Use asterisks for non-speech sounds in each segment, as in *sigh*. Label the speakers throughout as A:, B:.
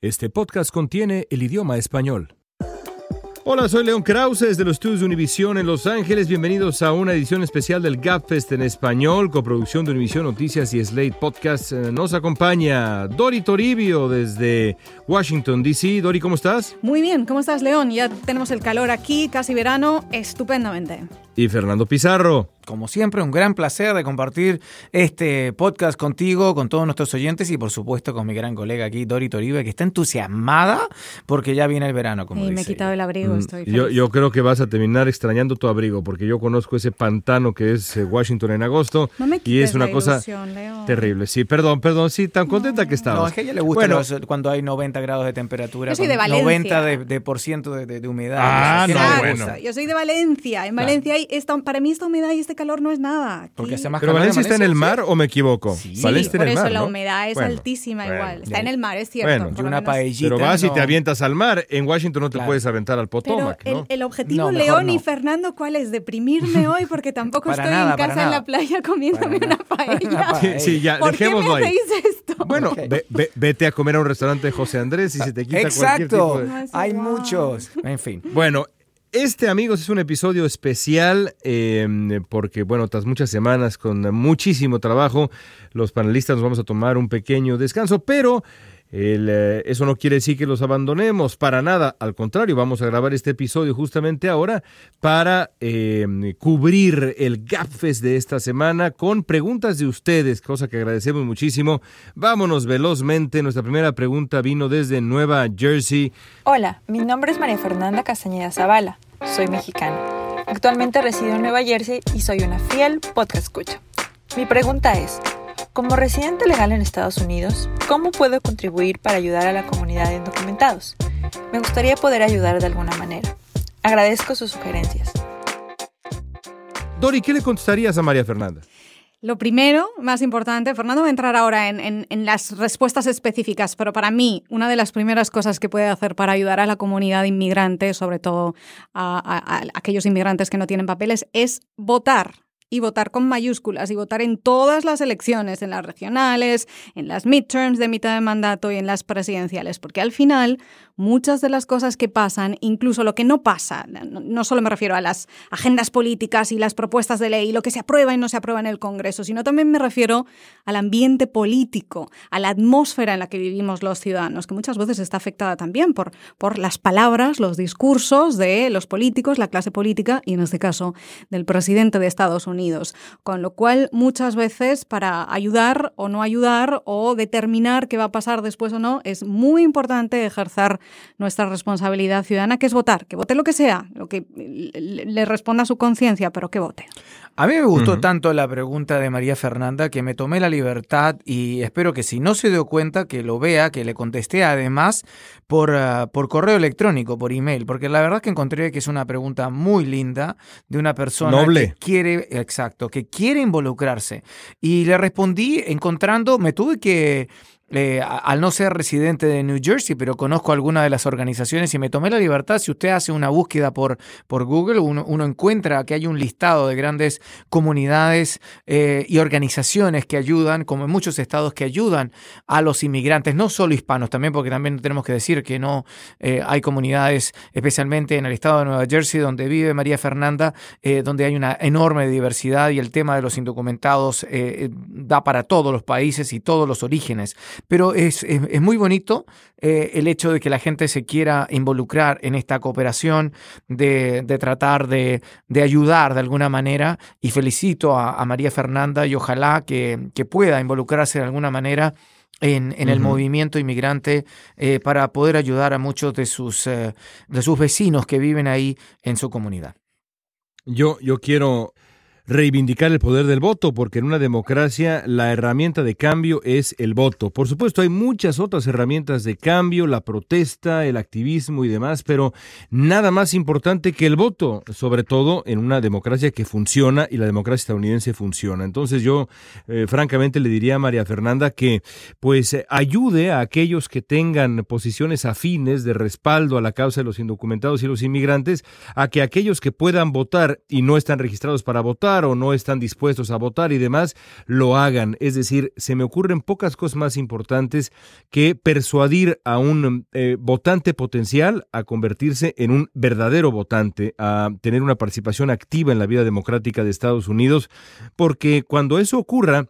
A: Este podcast contiene el idioma español. Hola, soy León Krause desde los estudios de Univisión en Los Ángeles. Bienvenidos a una edición especial del GapFest en español, coproducción de Univisión Noticias y Slate Podcast. Eh, Nos acompaña Dori Toribio desde Washington, D.C. Dori, ¿cómo estás?
B: Muy bien, ¿cómo estás, León? Ya tenemos el calor aquí, casi verano, estupendamente.
A: Y Fernando Pizarro.
C: Como siempre, un gran placer de compartir este podcast contigo, con todos nuestros oyentes y por supuesto con mi gran colega aquí, Dori Toribe, que está entusiasmada porque ya viene el verano, como
B: y
C: dice
B: me he quitado el
C: ella.
B: abrigo,
A: Mm,
B: estoy
A: Yo, yo creo que vas a terminar extrañando tu abrigo, porque yo conozco ese pantano que es eh, Washington en agosto.
B: No me
A: y es una
B: la
A: cosa
B: ilusión,
A: terrible. Sí, perdón, perdón, sí, tan contenta que estabas.
C: No, es que a ella le gusta
A: Bueno,
C: los- cuando hay 90 grados de temperatura.
B: Yo soy de Valencia.
C: 90 de, de por ciento de, de- de humedad.
A: Ah,
C: Eso, ¿qué
A: no, bueno.
B: Yo soy de Valencia. En Valencia hay esta, para mí esta humedad y este calor no es nada.
C: Porque hace más
A: ¿Pero
C: calor
A: Valencia está en el mar o me equivoco?
C: Sí.
B: Sí,
A: Valencia está
B: por
A: en el
B: eso
A: mar,
B: la
A: ¿no?
B: humedad es
A: Bueno,
B: altísima
A: bueno.
B: igual. Está en el mar, es cierto.
A: Bueno.
C: Y una paellita.
A: Pero vas y te avientas al mar. En Washington no te
C: Claro.
A: puedes aventar al Potomac,
B: el,
A: ¿no?
B: el objetivo, León y. Fernando, ¿cuál es? Deprimirme *laughs* hoy porque tampoco estoy
C: nada,
B: en casa en la playa comiéndome una paella.
A: Sí, ya,
B: ¿Por qué me
A: dejémoslo ahí.
B: esto?
A: Bueno,
C: Ok.
A: ve- ve- vete a comer a un restaurante de José Andrés y se te quita cualquier tipo
C: Exacto.
A: de...
B: Es
C: Hay muchos. En fin.
A: Bueno, este, amigos, es un episodio especial eh, porque, bueno, tras muchas semanas con muchísimo trabajo, los panelistas nos vamos a tomar un pequeño descanso, pero el, eh, eso no quiere decir que los abandonemos para nada. Al contrario, vamos a grabar este episodio justamente ahora para eh, cubrir el GapFest de esta semana con preguntas de ustedes, cosa que agradecemos muchísimo. Vámonos velozmente. Nuestra primera pregunta vino desde Nueva Jersey.
D: Hola, mi nombre es María Fernanda Castañeda Zavala. Soy mexicana. Actualmente resido en Nueva Jersey y soy una fiel podcast escucha. Mi pregunta es, como residente legal en Estados Unidos, ¿cómo puedo contribuir para ayudar a la comunidad de indocumentados? Me gustaría poder ayudar de alguna manera. Agradezco sus sugerencias.
A: Dori, ¿qué le contestarías a María Fernanda?
B: Lo primero, más importante, Fernando va a entrar ahora en, en- en las respuestas específicas, pero para mí una de las primeras cosas que puede hacer para ayudar a la comunidad inmigrante, sobre todo a, a- a aquellos inmigrantes que no tienen papeles, es votar. Y votar con mayúsculas y votar en todas las elecciones, en las regionales, en las midterms de mitad de mandato y en las presidenciales, porque al final muchas de las cosas que pasan, incluso lo que no pasa, no, solo me refiero a las agendas políticas y las propuestas de ley, lo que se aprueba y no se aprueba en el Congreso, sino también me refiero al ambiente político, a la atmósfera en la que vivimos los ciudadanos, que muchas veces está afectada también por, por las palabras, los discursos de los políticos, la clase política y en este caso del presidente de Estados Unidos. Con lo cual, muchas veces para ayudar o no ayudar o determinar qué va a pasar después o no, es muy importante ejercer nuestra responsabilidad ciudadana, que es votar, que vote lo que sea, lo que le responda a su conciencia, pero que vote.
C: A mí me gustó tanto la pregunta de María Fernanda que me tomé la libertad y espero que si no se dio cuenta que lo vea, que le contesté además por, ah, por correo electrónico, por email, porque la verdad que encontré que es una pregunta muy linda de una persona
A: Noble.
C: que quiere, exacto, que quiere involucrarse. Y le respondí encontrando, me tuve que eh, al no ser residente de New Jersey, pero conozco algunas de las organizaciones y me tomé la libertad, si usted hace una búsqueda por, por Google, uno, encuentra que hay un listado de grandes comunidades eh, y organizaciones que ayudan, como en muchos estados que ayudan a los inmigrantes, no solo hispanos también, porque también tenemos que decir que no eh, hay comunidades, especialmente en el estado de Nueva Jersey, donde vive María Fernanda, donde hay una enorme diversidad y el tema de los indocumentados da para todos los países y todos los orígenes. Pero es, es- es muy bonito eh, el hecho de que la gente se quiera involucrar en esta cooperación, de, de tratar de, de ayudar de alguna manera. Y felicito a, a María Fernanda y ojalá que, que pueda involucrarse de alguna manera. En, en el movimiento inmigrante eh, para poder ayudar a muchos de sus, eh, de sus vecinos que viven ahí en su comunidad.
A: Yo, yo quiero reivindicar el poder del voto, porque en una democracia la herramienta de cambio es el voto. Por supuesto, hay muchas otras herramientas de cambio, la protesta, el activismo y demás, pero nada más importante que el voto, sobre todo en una democracia que funciona y la democracia estadounidense funciona. Entonces yo, eh, francamente, le diría a María Fernanda que pues ayude a aquellos que tengan posiciones afines de respaldo a la causa de los indocumentados y los inmigrantes, a que aquellos que puedan votar y no están registrados para votar, o no están dispuestos a votar y demás, lo hagan. Es decir, se me ocurren pocas cosas más importantes que persuadir a un eh, votante potencial a convertirse en un verdadero votante, a tener una participación activa en la vida democrática de Estados Unidos, porque cuando eso ocurra,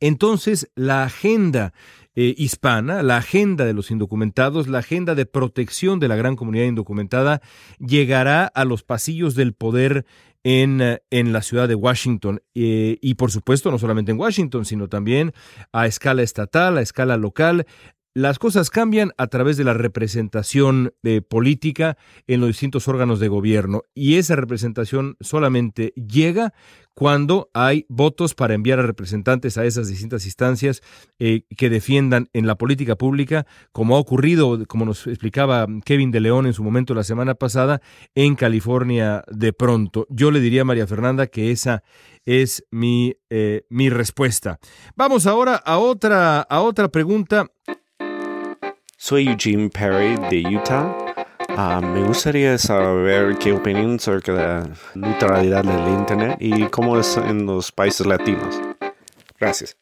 A: entonces la agenda eh, hispana, la agenda de los indocumentados, la agenda de protección de la gran comunidad indocumentada, llegará a los pasillos del poder en, eh, en la ciudad de Washington. Eh, y por supuesto, no solamente en Washington, sino también a escala estatal, a escala local, las cosas cambian a través de la representación eh, política en los distintos órganos de gobierno y esa representación solamente llega cuando hay votos para enviar a representantes a esas distintas instancias eh, que defiendan en la política pública, como ha ocurrido, como nos explicaba Kevin de León en su momento la semana pasada, en California de pronto. Yo le diría a María Fernanda que esa es mi, eh, mi respuesta. Vamos ahora a otra, a otra pregunta
E: soy Eugene Perry de Utah. Ah, me gustaría saber qué opinan acerca de la neutralidad del Internet y cómo es en los países latinos. Gracias.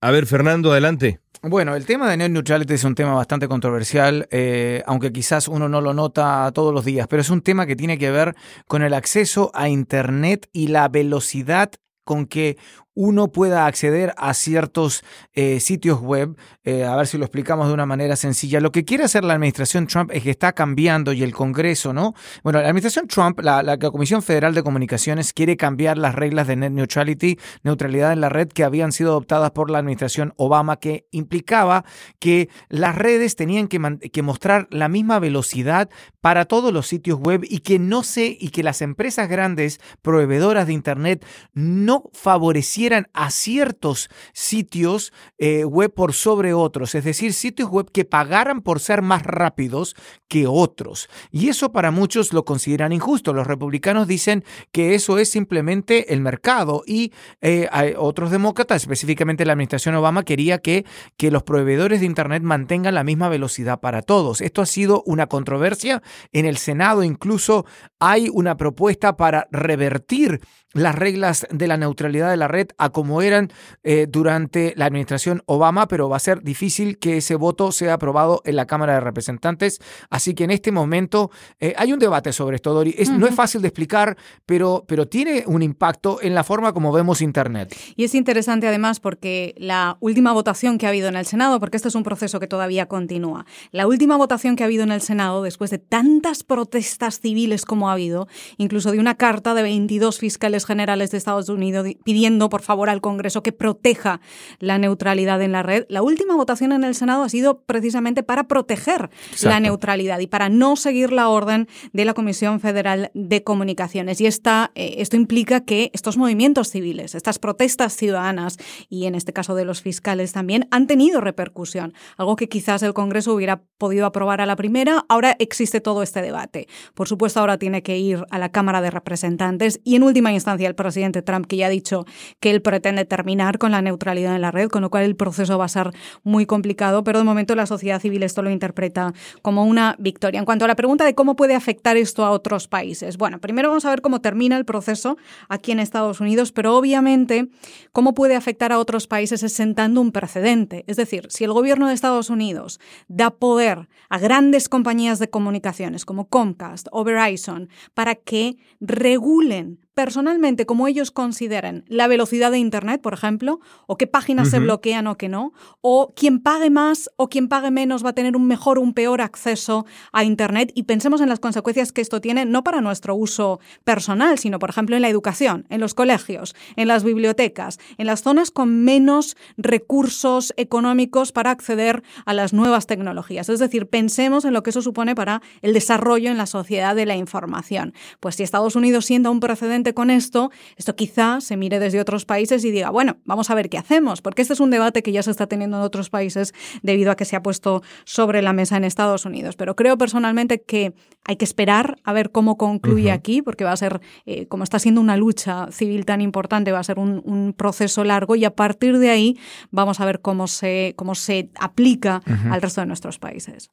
A: A ver, Fernando, adelante.
C: Bueno, el tema de net neutrality es un tema bastante controversial, eh, aunque quizás uno no lo nota todos los días, pero es un tema que tiene que ver con el acceso a Internet y la velocidad con que uno pueda acceder a ciertos eh, sitios web, eh, a ver si lo explicamos de una manera sencilla. Lo que quiere hacer la administración Trump es que está cambiando y el Congreso, ¿no? Bueno, la administración Trump, la, Comisión Federal de Comunicaciones quiere cambiar las reglas de net neutrality, neutralidad en la red, que habían sido adoptadas por la administración Obama, que implicaba que las redes tenían que, que mostrar la misma velocidad para todos los sitios web y que no se, y que las empresas grandes proveedoras de Internet no favorecieran a ciertos sitios eh, web por sobre otros, es decir, sitios web que pagaran por ser más rápidos que otros. Y eso para muchos lo consideran injusto. Los republicanos dicen que eso es simplemente el mercado y eh, otros demócratas, específicamente la administración Obama, quería que, que los proveedores de Internet mantengan la misma velocidad para todos. Esto ha sido una controversia en el Senado, incluso hay una propuesta para revertir las reglas de la neutralidad de la red a como eran eh, durante la administración Obama, pero va a ser difícil que ese voto sea aprobado en la Cámara de Representantes. Así que en este momento eh, hay un debate sobre esto, Dori. No es fácil de explicar, pero, pero tiene un impacto en la forma como vemos Internet.
B: Y es interesante además porque la última votación que ha habido en el Senado, porque este es un proceso que todavía continúa, la última votación que ha habido en el Senado, después de tantas protestas civiles como ha habido, incluso de una carta de 22 fiscales generales de Estados Unidos pidiendo, por favor, al Congreso que proteja la neutralidad en la red. La última votación en el Senado ha sido precisamente para proteger la neutralidad y para no seguir la orden de la Comisión Federal de Comunicaciones. Y esta, eh, esto implica que estos movimientos civiles, estas protestas ciudadanas y en este caso de los fiscales también, han tenido repercusión. Algo que quizás el Congreso hubiera podido aprobar a la primera. Ahora existe todo este debate. Por supuesto, ahora tiene que ir a la Cámara de Representantes y en última instancia el presidente Trump, que ya ha dicho que él pretende terminar con la neutralidad en la red, con lo cual el proceso va a ser muy complicado, pero de momento la sociedad civil esto lo interpreta como una victoria. En cuanto a la pregunta de cómo puede afectar esto a otros países, bueno, primero vamos a ver cómo termina el proceso aquí en Estados Unidos, pero obviamente cómo puede afectar a otros países es sentando un precedente. Es decir, si el gobierno de Estados Unidos da poder a grandes compañías de comunicaciones como Comcast o Verizon para que regulen personalmente como ellos consideren la velocidad de Internet, por ejemplo, o qué páginas se bloquean o qué no, o quien pague más o quien pague menos va a tener un mejor o un peor acceso a Internet y pensemos en las consecuencias que esto tiene no para nuestro uso personal, sino por ejemplo en la educación, en los colegios, en las bibliotecas, en las zonas con menos recursos económicos para acceder a las nuevas tecnologías. Es decir, pensemos en lo que eso supone para el desarrollo en la sociedad de la información. Pues si Estados Unidos sienta un precedente con esto, esto quizá se mire desde otros países y diga, bueno, vamos a ver qué hacemos, porque este es un debate que ya se está teniendo en otros países debido a que se ha puesto sobre la mesa en Estados Unidos. Pero creo personalmente que hay que esperar a ver cómo concluye aquí, porque va a ser, eh, como está siendo una lucha civil tan importante, va a ser un, proceso largo y a partir de ahí vamos a ver cómo se, cómo se aplica al resto de nuestros países.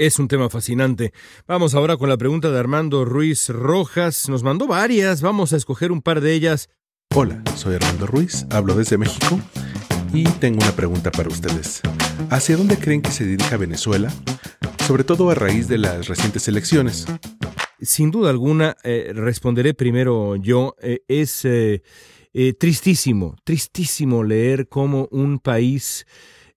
A: Es un tema fascinante. Vamos ahora con la pregunta de Armando Ruiz Rojas. Nos mandó varias, vamos a escoger un par de ellas.
F: Hola, soy Armando Ruiz, hablo desde México y tengo una pregunta para ustedes. ¿Hacia dónde creen que se dirija Venezuela? Sobre todo a raíz de las recientes elecciones.
A: Sin duda alguna, eh, responderé primero yo. Eh, es eh, tristísimo, tristísimo leer cómo un país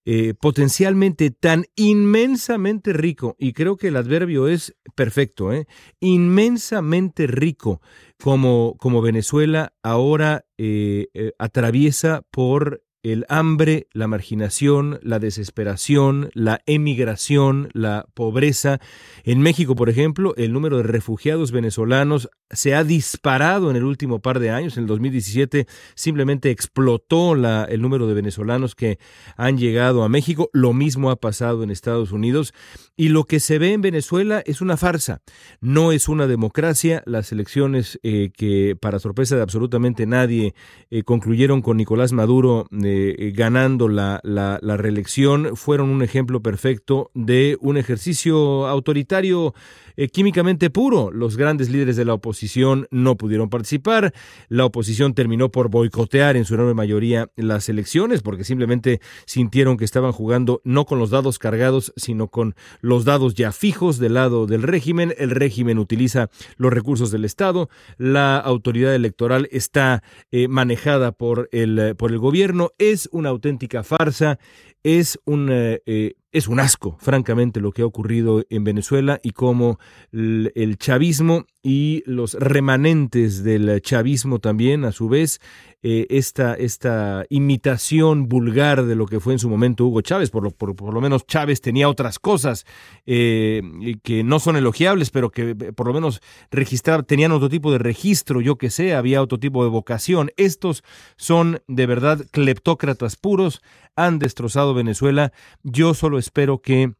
A: eh, potencialmente tan inmensamente rico, y creo que el adverbio es perfecto, ¿eh? inmensamente rico como, como Venezuela ahora eh, atraviesa por el hambre, la marginación, la desesperación, la emigración, la pobreza. En México, por ejemplo, el número de refugiados venezolanos se ha disparado en el último par de años. En el 2017 simplemente explotó el número de venezolanos que han llegado a México. Lo mismo ha pasado en Estados Unidos. Y lo que se ve en Venezuela es una farsa. No es una democracia. Las elecciones eh, que, para sorpresa de absolutamente nadie, eh, concluyeron con Nicolás Maduro. Eh, eh, ganando la, la, reelección fueron un ejemplo perfecto de un ejercicio autoritario eh, químicamente puro. Los grandes líderes de la oposición no pudieron participar. La oposición terminó por boicotear en su enorme mayoría las elecciones porque simplemente sintieron que estaban jugando no con los dados cargados, sino con los dados ya fijos del lado del régimen. El régimen utiliza los recursos del Estado. La autoridad electoral está eh, manejada por el, por el gobierno. Es una auténtica farsa es un, eh, eh, es un asco, francamente, lo que ha ocurrido en Venezuela y cómo el, chavismo y los remanentes del chavismo también, a su vez, eh, esta, esta imitación vulgar de lo que fue en su momento Hugo Chávez. Por lo, por, por lo menos Chávez tenía otras cosas eh, que no son elogiables, pero que eh, por lo menos registrar, tenían otro tipo de registro, yo que sé, había otro tipo de vocación. Estos son de verdad cleptócratas puros, han destrozado Venezuela. Yo solo espero que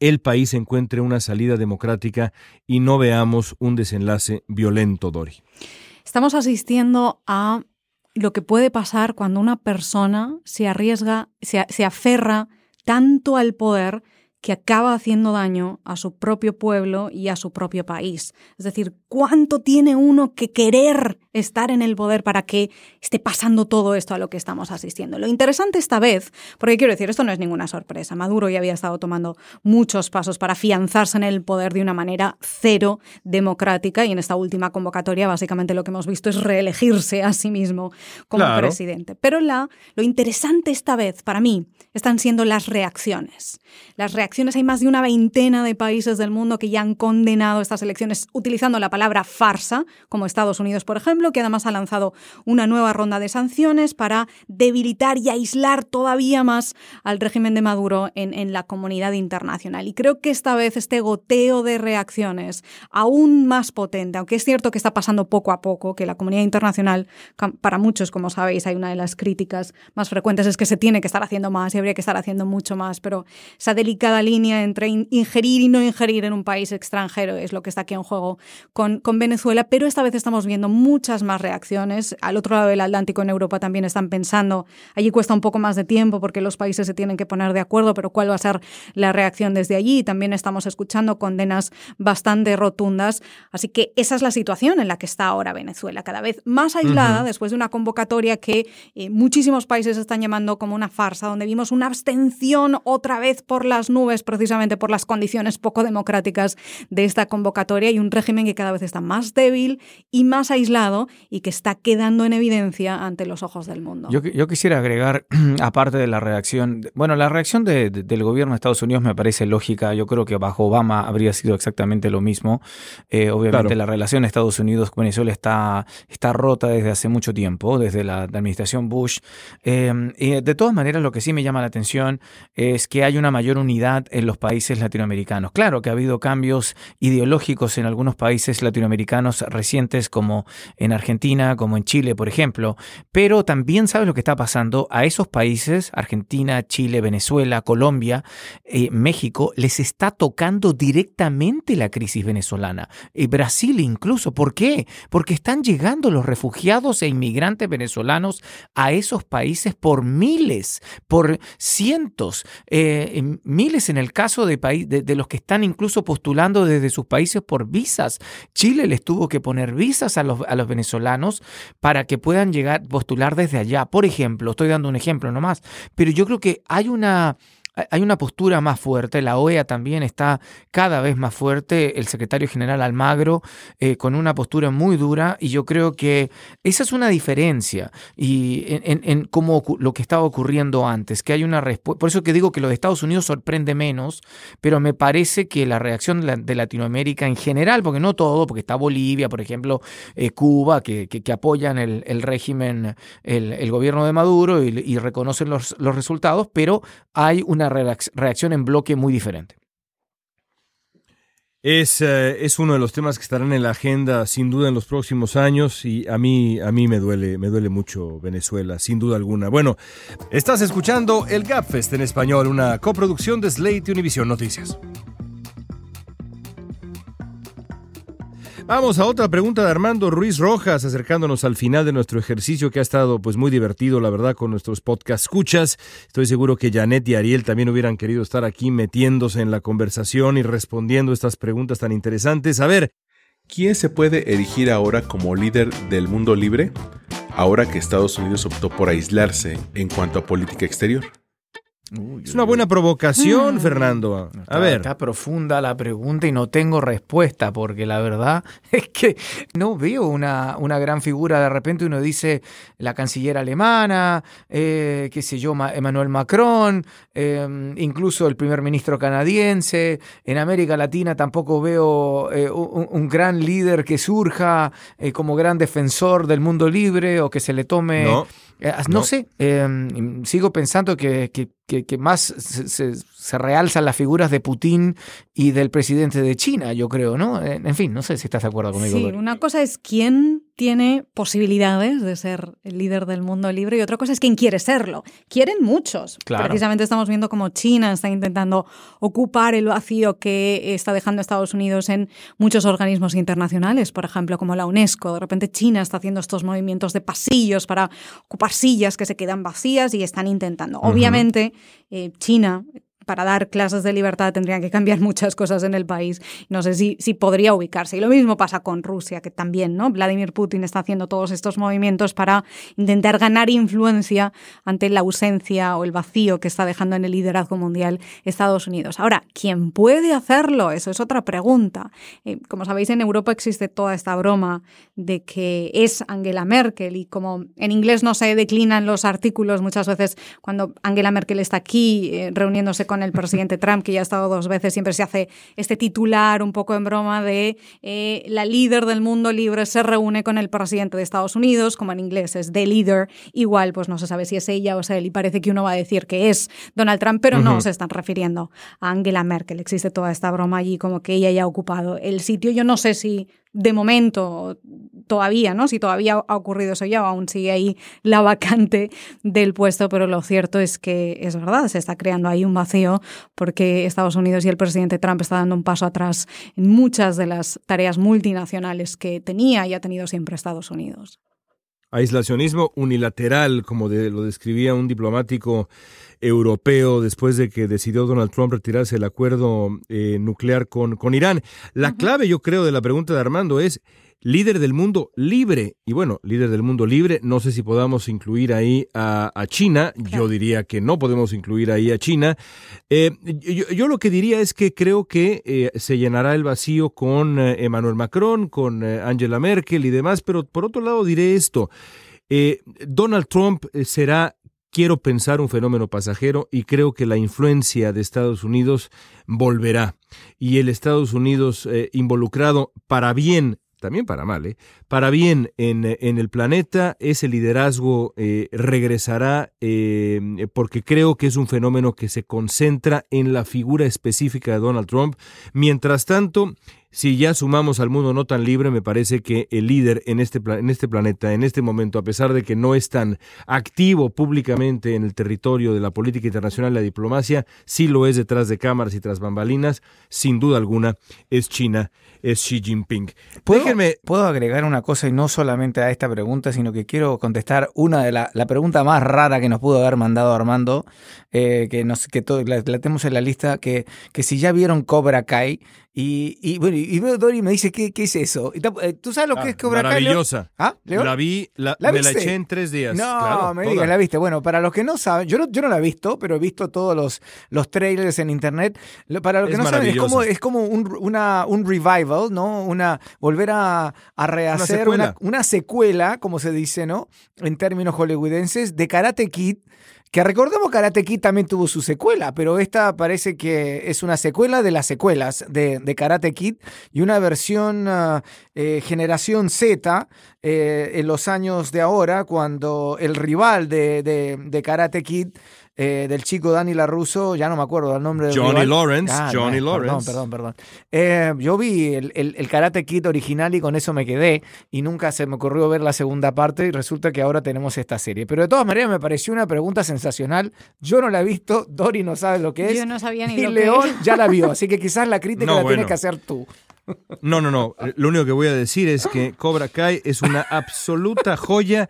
A: el país encuentre una salida democrática y no veamos un desenlace violento, Dori.
B: Estamos asistiendo a lo que puede pasar cuando una persona se arriesga, se, se aferra tanto al poder que acaba haciendo daño a su propio pueblo y a su propio país. Es decir, ¿cuánto tiene uno que querer estar en el poder para que esté pasando todo esto a lo que estamos asistiendo? Lo interesante esta vez, porque quiero decir, esto no es ninguna sorpresa, Maduro ya había estado tomando muchos pasos para afianzarse en el poder de una manera cero democrática y en esta última convocatoria básicamente lo que hemos visto es reelegirse a sí mismo como claro. presidente. Pero la, lo interesante esta vez para mí están siendo las reacciones. Las reacciones hay más de una veintena de países del mundo que ya han condenado estas elecciones utilizando la palabra farsa, como Estados Unidos, por ejemplo, que además ha lanzado una nueva ronda de sanciones para debilitar y aislar todavía más al régimen de Maduro en, la comunidad internacional. Y creo que esta vez este goteo de reacciones aún más potente, aunque es cierto que está pasando poco a poco, que la comunidad internacional, para muchos, como sabéis, hay una de las críticas más frecuentes es que se tiene que estar haciendo más y habría que estar haciendo mucho más, pero esa delicada línea entre ingerir y no ingerir en un país extranjero es lo que está aquí en juego con, con Venezuela, pero esta vez estamos viendo muchas más reacciones. Al otro lado del Atlántico, en Europa, también están pensando, allí cuesta un poco más de tiempo porque los países se tienen que poner de acuerdo, pero cuál va a ser la reacción desde allí. También estamos escuchando condenas bastante rotundas. Así que esa es la situación en la que está ahora Venezuela, cada vez más aislada uh -huh. después de una convocatoria que eh, muchísimos países están llamando como una farsa, donde vimos una abstención otra vez por las nubes precisamente por las condiciones poco democráticas de esta convocatoria y un régimen que cada vez está más débil y más aislado y que está quedando en evidencia ante los ojos del mundo.
C: Yo, yo quisiera agregar, *clears throat* aparte de la reacción, bueno, la reacción de, de, del gobierno de Estados Unidos me parece lógica. Yo creo que bajo Obama habría sido exactamente lo mismo. Eh, obviamente claro. la relación Estados Unidos con Venezuela está, está rota desde hace mucho tiempo, desde la, la administración Bush. Eh, y de todas maneras, lo que sí me llama la atención es que hay una mayor unidad en los países latinoamericanos. Claro que ha habido cambios ideológicos en algunos países latinoamericanos recientes, como en en Argentina como en Chile, por ejemplo, pero también sabes lo que está pasando a esos países, Argentina, Chile, Venezuela, Colombia, eh, México, les está tocando directamente la crisis venezolana. Y Brasil incluso, ¿por qué? Porque están llegando los refugiados e inmigrantes venezolanos a esos países por miles, por cientos, eh, miles en el caso de, de, los que están incluso postulando desde sus países por visas. Chile les tuvo que poner visas a los, a los venezolanos para que puedan llegar, postular desde allá. Por ejemplo, estoy dando un ejemplo nomás, pero yo creo que hay una hay una postura más fuerte, la OEA también está cada vez más fuerte, el secretario general Almagro eh, con una postura muy dura y yo creo que esa es una diferencia y en, cómo lo que estaba ocurriendo antes, que hay una respuesta, por eso que digo que lo de Estados Unidos sorprende menos, pero me parece que la reacción de Latinoamérica en general, porque no todo, porque está Bolivia, por ejemplo, eh, Cuba, que, que, apoyan el, el régimen, el, el, gobierno de Maduro y, y reconocen los, los resultados, pero hay una reacción en bloque muy diferente.
A: Es, eh, es, uno de los temas que estarán en la agenda sin duda en los próximos años y a mí, a mí me, duele, me duele mucho Venezuela, sin duda alguna. Bueno, estás escuchando el Gapfest en español, una coproducción de Slate Univision Noticias. Vamos a otra pregunta de Armando Ruiz Rojas, acercándonos al final de nuestro ejercicio que ha estado pues muy divertido, la verdad, con nuestros podcast escuchas. Estoy seguro que Janet y Ariel también hubieran querido estar aquí metiéndose en la conversación y respondiendo estas preguntas tan interesantes. A ver,
F: ¿quién se puede erigir ahora como líder del mundo libre? Ahora que Estados Unidos optó por aislarse en cuanto a política exterior
A: es una buena provocación, mm. Fernando. A ver.
C: Está profunda la pregunta y no tengo respuesta, porque la verdad *laughs* es que no veo una, una gran figura. De repente uno dice la canciller alemana, eh, qué sé yo, Emmanuel Macron, em, incluso el primer ministro canadiense. En América Latina tampoco veo eh, un, gran líder que surja eh, como gran defensor del mundo libre o que se le tome. No, sé, em, sigo pensando que, que, más se, se, realzan las figuras de Putin y del presidente de China, yo creo, ¿no? En fin, no sé si estás de acuerdo conmigo.
B: Sí, una cosa es quién tiene posibilidades de ser el líder del mundo libre y otra cosa es quién quiere serlo. Quieren muchos. Precisamente estamos viendo cómo China está intentando ocupar el vacío que está dejando Estados Unidos en muchos organismos internacionales, por ejemplo, como la UNESCO. De repente China está haciendo estos movimientos de pasillos para ocupar sillas que se quedan vacías y están intentando. Obviamente, eh, China para dar clases de libertad tendrían que cambiar *laughs* muchas cosas en el país. No sé si, si podría ubicarse. Y lo mismo pasa con Rusia, que también, ¿no? Vladimir Putin está haciendo todos estos movimientos para intentar ganar influencia ante la ausencia o el vacío que está dejando en el liderazgo mundial Estados Unidos. Ahora, ¿quién puede hacerlo? Eso es otra pregunta. Eh, como sabéis, en Europa existe toda esta broma de que es Angela Merkel y como en inglés no se declinan los artículos muchas veces cuando Angela Merkel está aquí eh, reuniéndose con el presidente Trump, que ya ha estado dos veces, siempre se hace este titular un poco en broma de eh, la líder del mundo libre se reúne con el presidente de Estados Unidos, como en inglés es the leader, igual pues no se sabe si es ella o es él y parece que uno va a decir que es Donald Trump, pero no se están refiriendo a Angela Merkel. Existe toda esta broma allí como que ella ya ha ocupado el sitio. Yo no sé si de momento todavía, ¿no? Si todavía ha ocurrido eso ya, aún sigue ahí la vacante del puesto, pero lo cierto es que es verdad, se está creando ahí un vacío porque Estados Unidos y el presidente Trump está dando un paso atrás en muchas de las tareas multinacionales que tenía y ha tenido siempre Estados Unidos.
A: Aislacionismo unilateral, como lo describía un diplomático europeo después de que decidió Donald Trump retirarse del acuerdo eh, nuclear con, con Irán. La clave, yo creo, de la pregunta de Armando es líder del mundo libre. Y bueno, líder del mundo libre, no sé si podamos incluir ahí a, China. Yo diría que no podemos incluir ahí a China. Eh, yo, lo que diría es que creo que eh, se llenará el vacío con Emmanuel Macron, con Angela Merkel y demás. Pero por otro lado diré esto. Donald Trump será quiero pensar un fenómeno pasajero y creo que la influencia de Estados Unidos volverá. Y el Estados Unidos eh, involucrado para bien, también para mal, eh, para bien en, en, el planeta, ese liderazgo eh, regresará porque creo que es un fenómeno que se concentra en la figura específica de Donald Trump. Mientras tanto, si ya sumamos al mundo no tan libre, me parece que el líder en este, en este planeta, en este momento, a pesar de que no es tan activo públicamente en el territorio de la política internacional y la diplomacia, sí lo es detrás de cámaras y tras bambalinas, sin duda alguna, es China, es Xi Jinping.
C: ¿Puedo, ¿Puedo agregar una cosa y no solamente a esta pregunta, sino que quiero contestar una de la, la pregunta más rara que nos pudo haber mandado Armando, eh, que, nos, que todo, la, la, tenemos en la lista, que, que si ya vieron Cobra Kai, y, y, bueno, y veo Dori y me dice, ¿qué, qué es eso? Eh, ¿Tú sabes lo que
A: ah,
C: es Cobra
A: Kai? Maravillosa.
C: ¿Ah?
A: La vi, la, ¿La me la eché en tres días.
C: No,
A: claro,
C: me digas, la viste. Bueno, para los que no saben, yo no, yo no la he visto, pero he visto todos los, los trailers en internet. Para los que
A: Es
C: no saben, es como, es como un, una, un revival, ¿no? Una, volver a, a rehacer
A: secuela.
C: una, una secuela, como se dice, ¿no? En términos hollywoodenses, de Karate Kid. Que recordemos Karate Kid también tuvo su secuela, pero esta parece que es una secuela de las secuelas de, Karate Kid y una versión ah, eh, generación Z eh, en los años de ahora, cuando el rival de- de Karate Kid, eh, del chico Danny LaRusso, ya no me acuerdo el nombre del
A: Johnny
C: rival.
A: Lawrence,
C: Ah,
A: Johnny
C: no,
A: Lawrence.
C: Perdón, perdón, perdón. Eh, yo vi el, el- el Karate Kid original y con eso me quedé y nunca se me ocurrió ver la segunda parte y resulta que ahora tenemos esta serie. Pero de todas maneras me pareció una pregunta sensacional. Yo no la he visto, Dori no sabe lo que es.
B: Yo no sabía ni
C: y
B: lo que
C: León
B: era.
C: ya la vio, así que quizás la crítica
A: No,
C: la
A: bueno.
C: tienes que hacer tú.
A: No, no, no. Lo único que voy a decir es que Cobra Kai es una absoluta joya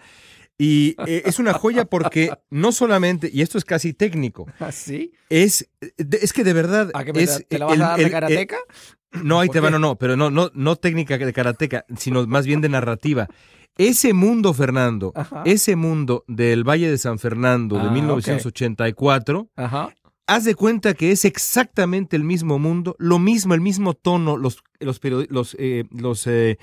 A: y eh, es una joya porque no solamente, y esto es casi técnico, *laughs*
C: ¿Así?
A: es, de- es que de verdad
C: ¿A qué me-
A: es
C: ¿Te la vas
A: el-
C: a dar de
A: el-
C: karateca?
A: No, ahí
C: ¿Por
A: te va,
C: qué?
A: no, no, pero no, no, no técnica de karateca, sino más bien de narrativa. Ese mundo, Fernando,
C: Ajá.
A: ese mundo del Valle de San Fernando de
C: Ah, ok.
A: 1984,
C: Ajá.
A: Haz de cuenta que es exactamente el mismo mundo, lo mismo, el mismo tono, los, los, los, eh, los eh,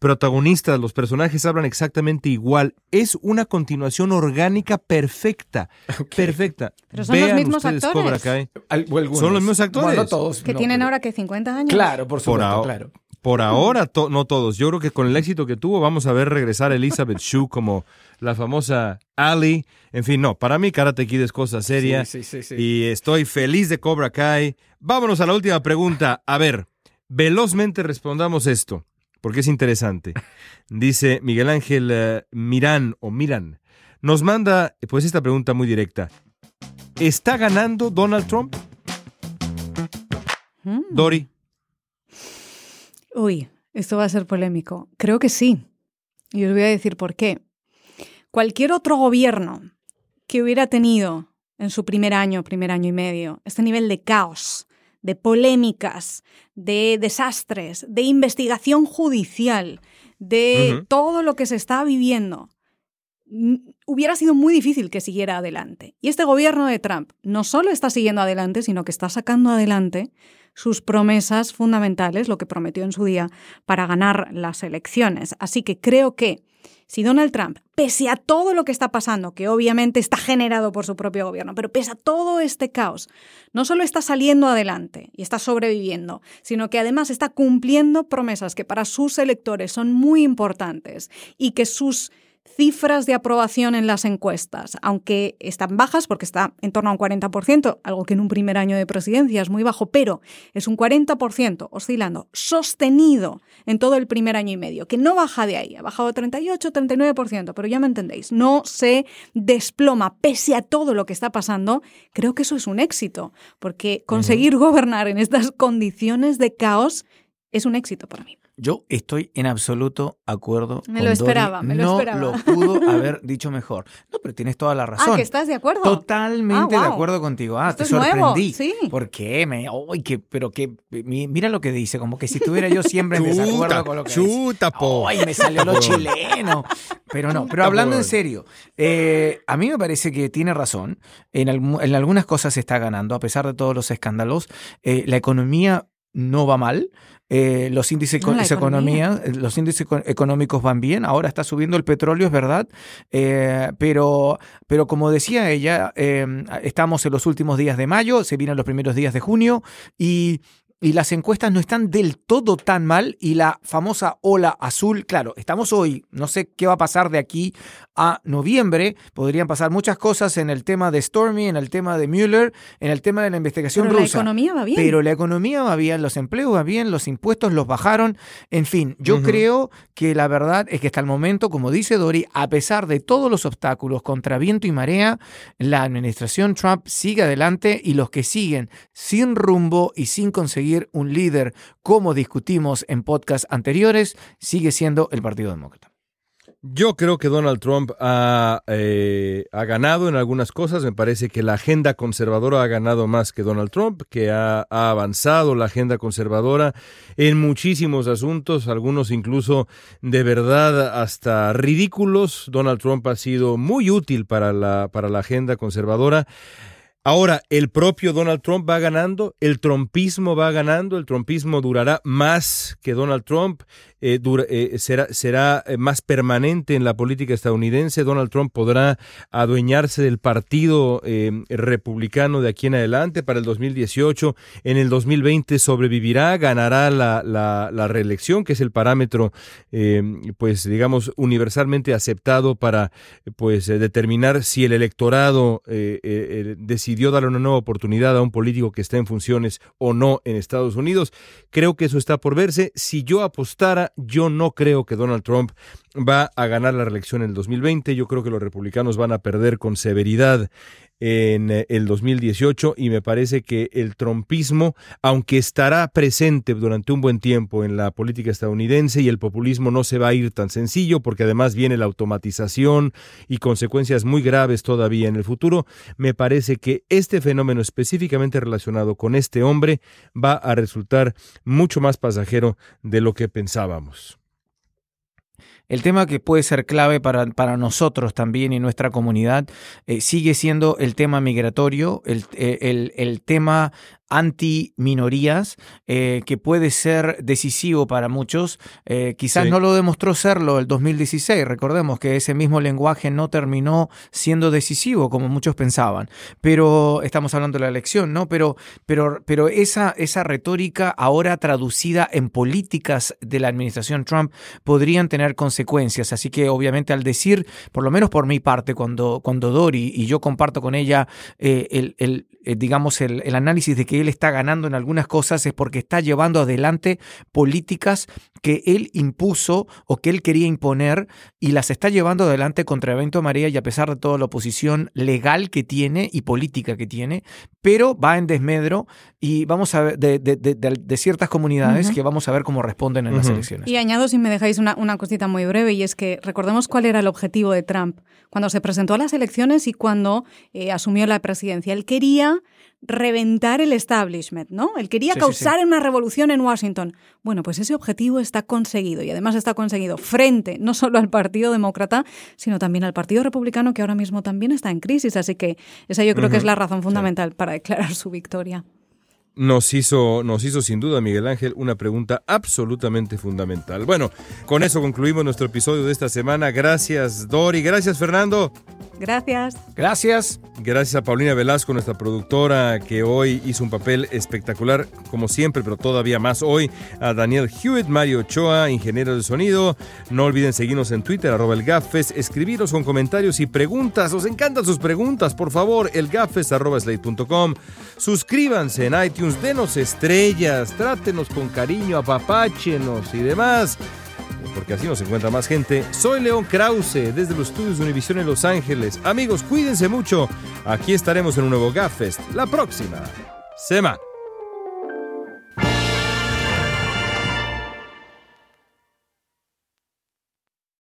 A: protagonistas, los personajes hablan exactamente igual. Es una continuación orgánica perfecta, perfecta.
B: Pero son los
A: Vean
B: mismos
A: ustedes
B: actores.
A: Cobra Kai.
C: Al- o algunos.
A: Son los mismos actores.
C: Bueno, no todos.
B: Que
C: no,
B: tienen
C: pero-
B: ahora que 50 años.
C: Claro, por supuesto,
A: ahora-
C: claro.
A: Por ahora, to- no todos. Yo creo que con el éxito que tuvo, vamos a ver regresar a Elizabeth *laughs* Shue como la famosa Ali. En fin, no, para mí Karate Kid es cosa seria.
C: Sí, sí, sí, sí.
A: Y estoy feliz de Cobra Kai. Vámonos a la última pregunta. A ver, velozmente respondamos esto, porque es interesante. *laughs* Dice Miguel Ángel eh, Mirán o Miran. Nos manda pues esta pregunta muy directa. ¿Está ganando Donald Trump?
B: Mm.
A: Dori.
B: Uy, esto va a ser polémico. Creo que sí. Y os voy a decir por qué. Cualquier otro gobierno que hubiera tenido en su primer año, primer año y medio, este nivel de caos, de polémicas, de desastres, de investigación judicial, de todo lo que se está viviendo, mm, hubiera sido muy difícil que siguiera adelante. Y este gobierno de Trump no solo está siguiendo adelante, sino que está sacando adelante sus promesas fundamentales, lo que prometió en su día para ganar las elecciones. Así que creo que si Donald Trump, pese a todo lo que está pasando, que obviamente está generado por su propio gobierno, pero pese a todo este caos, no solo está saliendo adelante y está sobreviviendo, sino que además está cumpliendo promesas que para sus electores son muy importantes y que sus cifras de aprobación en las encuestas, aunque están bajas porque está en torno a un 40%, algo que en un primer año de presidencia es muy bajo, pero es un 40% oscilando, sostenido en todo el primer año y medio, que no baja de ahí, ha bajado 38, 39%, pero ya me entendéis, no se desploma pese a todo lo que está pasando, creo que eso es un éxito, porque conseguir gobernar en estas condiciones de caos es un éxito para mí.
C: Yo estoy en absoluto acuerdo.
B: Me
C: con
B: lo esperaba,
C: Dori.
B: me lo
C: no
B: esperaba.
C: lo pudo *laughs* haber dicho mejor. No, pero tienes toda la razón.
B: Ah, que estás de acuerdo.
C: Totalmente
B: Ah,
C: de acuerdo contigo. Ah,
B: Esto
C: te sorprendí.
B: sí.
C: ¿Por qué? Me, ay, que, pero que, mi- mira lo que dice, como que si estuviera yo siempre en desacuerdo con lo que dice.
A: chuta, po.
C: Ay, me salió lo *laughs* chileno. Pero no, pero hablando en serio, eh, a mí me parece que tiene razón. En, en algunas cosas se está ganando, a pesar de todos los escándalos. Eh, la economía no va mal. Eh, los índices
B: No,
C: economía, eh, los índices eco- económicos van bien. Ahora está subiendo el petróleo, es verdad. Eh, pero, pero como decía ella, eh, estamos en los últimos días de mayo, se vienen los primeros días de junio y y las encuestas no están del todo tan mal y la famosa ola azul, claro, estamos hoy, no sé qué va a pasar de aquí a noviembre. Podrían pasar muchas cosas en el tema de Stormy, en el tema de Mueller, en el tema de la investigación
B: Pero la economía va bien.
C: Pero la economía va bien, los empleos va bien, los impuestos los bajaron. En fin, yo creo que la verdad es que hasta el momento, como dice Dori, a pesar de todos los obstáculos contra viento y marea, la administración Trump sigue adelante y los que siguen sin rumbo y sin conseguir un líder, como discutimos en podcasts anteriores, sigue siendo el Partido Demócrata.
A: Yo creo que Donald Trump ha, eh, ha, ganado en algunas cosas. Me parece que la agenda conservadora ha ganado más que Donald Trump, que ha, ha, avanzado la agenda conservadora en muchísimos asuntos, algunos incluso de verdad hasta ridículos. Donald Trump ha sido muy útil para la, para la agenda conservadora. Ahora, el propio Donald Trump va ganando, el trumpismo va ganando, el trumpismo durará más que Donald Trump, eh, eh, será, será más permanente en la política estadounidense. Donald Trump podrá adueñarse del partido eh, republicano de aquí en adelante para el 2018. En el 2020 sobrevivirá, ganará la, la, la reelección, que es el parámetro, pues digamos, universalmente aceptado para pues determinar si el electorado decide decidió darle una nueva oportunidad a un político que está en funciones o no en Estados Unidos. Creo que eso está por verse. Si yo apostara, yo no creo que Donald Trump va a ganar la reelección en el 2020. Yo creo que los republicanos van a perder con severidad en el 2018 y me parece que el trumpismo, aunque estará presente durante un buen tiempo en la política estadounidense y el populismo no se va a ir tan sencillo porque además viene la automatización y consecuencias muy graves todavía en el futuro, me parece que este fenómeno específicamente relacionado con este hombre va a resultar mucho más pasajero de lo que pensábamos.
C: El tema que puede ser clave para, para nosotros también y nuestra comunidad eh, sigue siendo el tema migratorio, el, el, el tema anti-minorías, eh, que puede ser decisivo para muchos. Eh, quizás sí. no lo demostró serlo el 2016. Recordemos que ese mismo lenguaje no terminó siendo decisivo como muchos pensaban. Pero estamos hablando de la elección, ¿no? Pero, pero, pero esa, esa retórica ahora traducida en políticas de la administración Trump podrían tener consecuencias. Así que obviamente al decir, por lo menos por mi parte, cuando, cuando Dori y yo comparto con ella eh, el, el digamos, el, el análisis de que él está ganando en algunas cosas es porque está llevando adelante políticas que él impuso o que él quería imponer y las está llevando adelante contra Evento María y a pesar de toda la oposición legal que tiene y política que tiene, pero va en desmedro y vamos a ver de, de, de, de ciertas comunidades uh -huh. que vamos a ver cómo responden en uh -huh. las elecciones.
B: Y añado, si me dejáis una, una cosita muy breve, y es que recordemos cuál era el objetivo de Trump cuando se presentó a las elecciones y cuando eh, asumió la presidencia. Él quería reventar el establishment, ¿no? Él quería sí, causar sí, sí. una revolución en Washington. Bueno, pues ese objetivo está conseguido y además está conseguido frente no solo al Partido Demócrata, sino también al Partido Republicano que ahora mismo también está en crisis, así que esa yo creo uh -huh. que es la razón fundamental para declarar su victoria.
A: Nos hizo, nos hizo sin duda, Miguel Ángel, una pregunta absolutamente fundamental. Bueno, con eso concluimos nuestro episodio de esta semana. Gracias, Dori. Gracias, Fernando.
B: Gracias.
C: Gracias.
A: Gracias a Paulina Velasco, nuestra productora, que hoy hizo un papel espectacular, como siempre, pero todavía más hoy. A Daniel Hewitt, Mario Ochoa, ingeniero de sonido. No olviden seguirnos en Twitter, arroba el Gaffes, escribiros con comentarios y preguntas. Os encantan sus preguntas, por favor, arroba slate.com. Suscríbanse en iTunes, denos estrellas, trátenos con cariño, apapáchenos y demás porque así nos encuentra más gente. Soy León Krause, desde los estudios de Univisión en Los Ángeles. Amigos, cuídense mucho. Aquí estaremos en un nuevo GAFest la próxima semana.